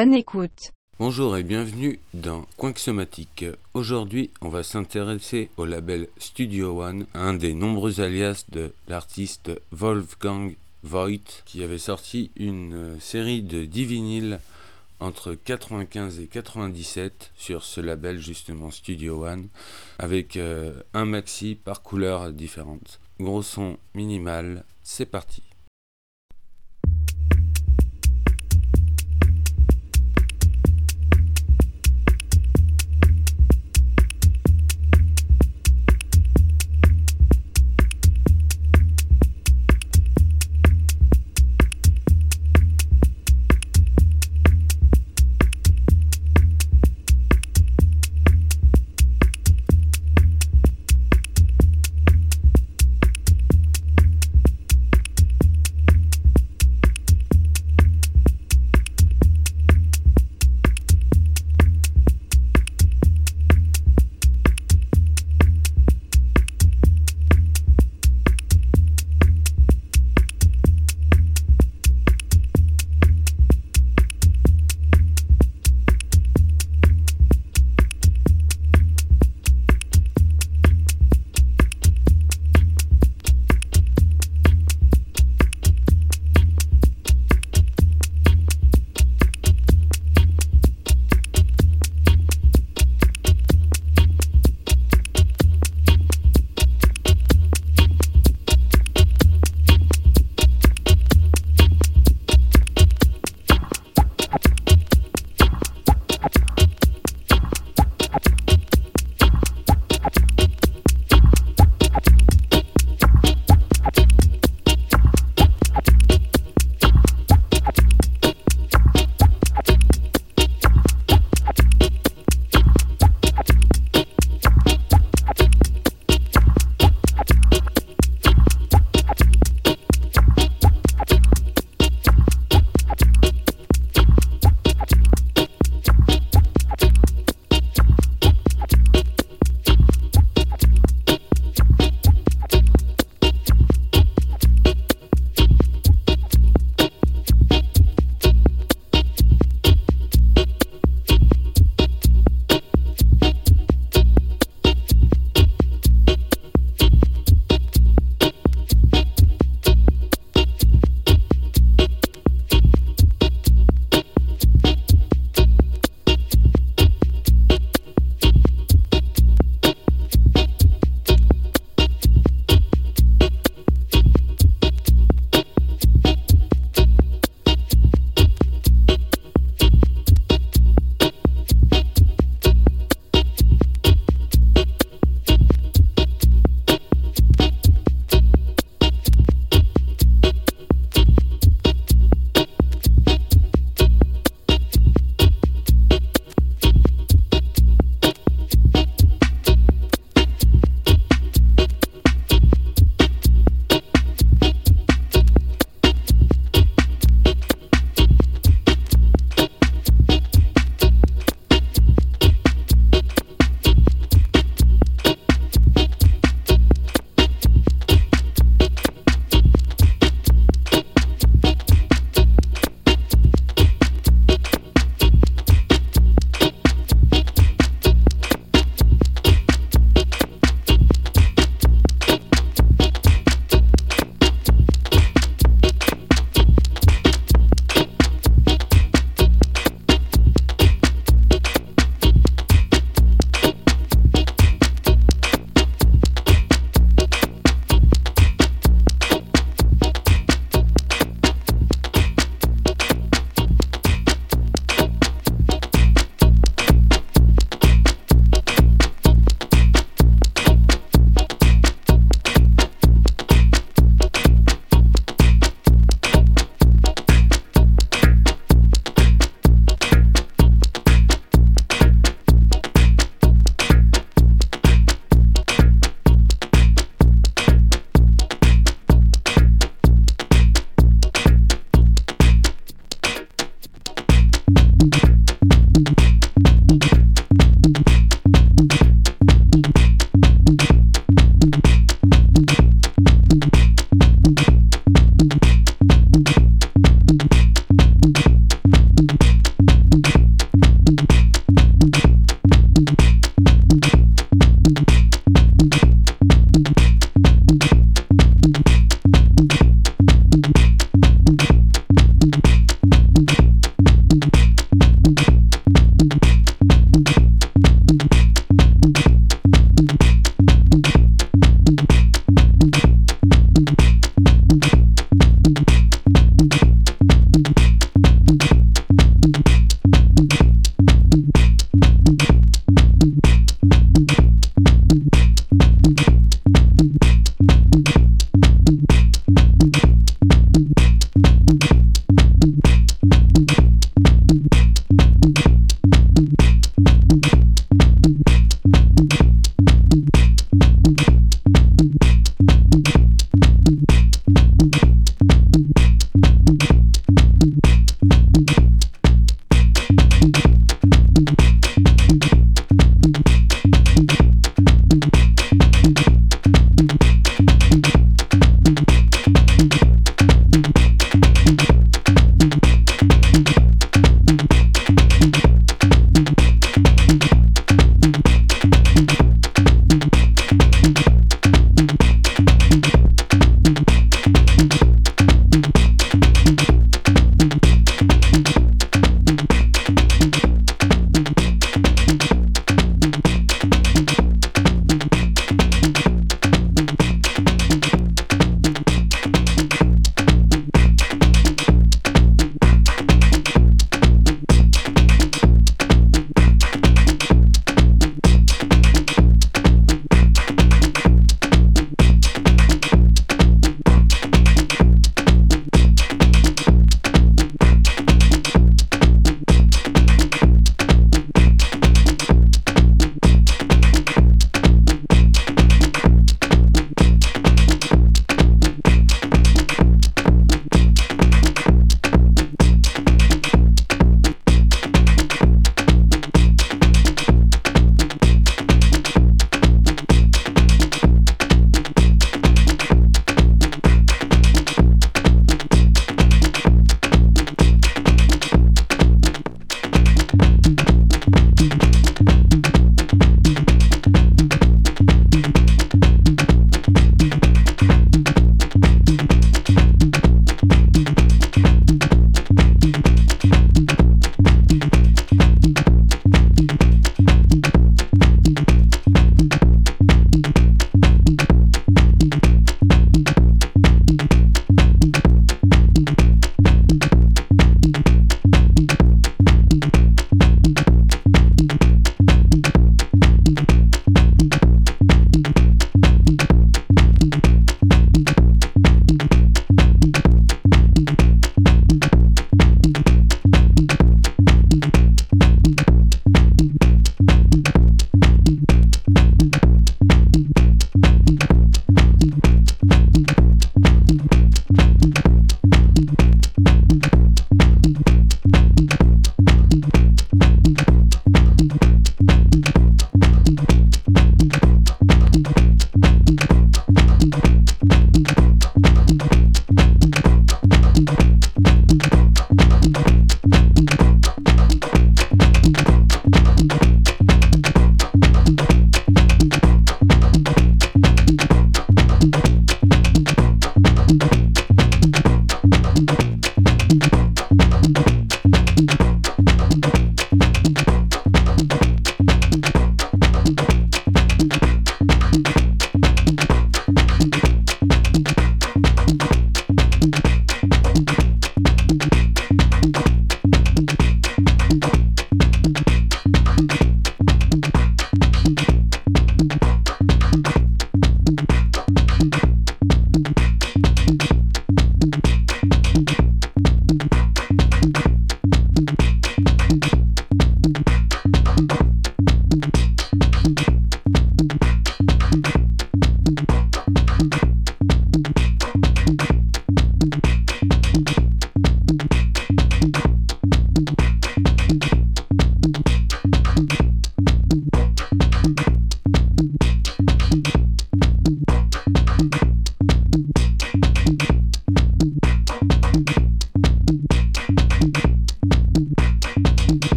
Écoute. Bonjour et bienvenue dans Somatique. Aujourd'hui, on va s'intéresser au label Studio One, un des nombreux alias de l'artiste Wolfgang Voigt, qui avait sorti une série de 10 vinyles entre 95 et 97 sur ce label justement Studio One, avec euh, un maxi par couleur différente. Gros son minimal, c'est parti.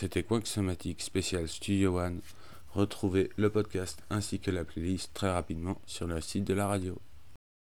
C'était Quack Somatique spécial Studio One. Retrouvez le podcast ainsi que la playlist très rapidement sur le site de la radio.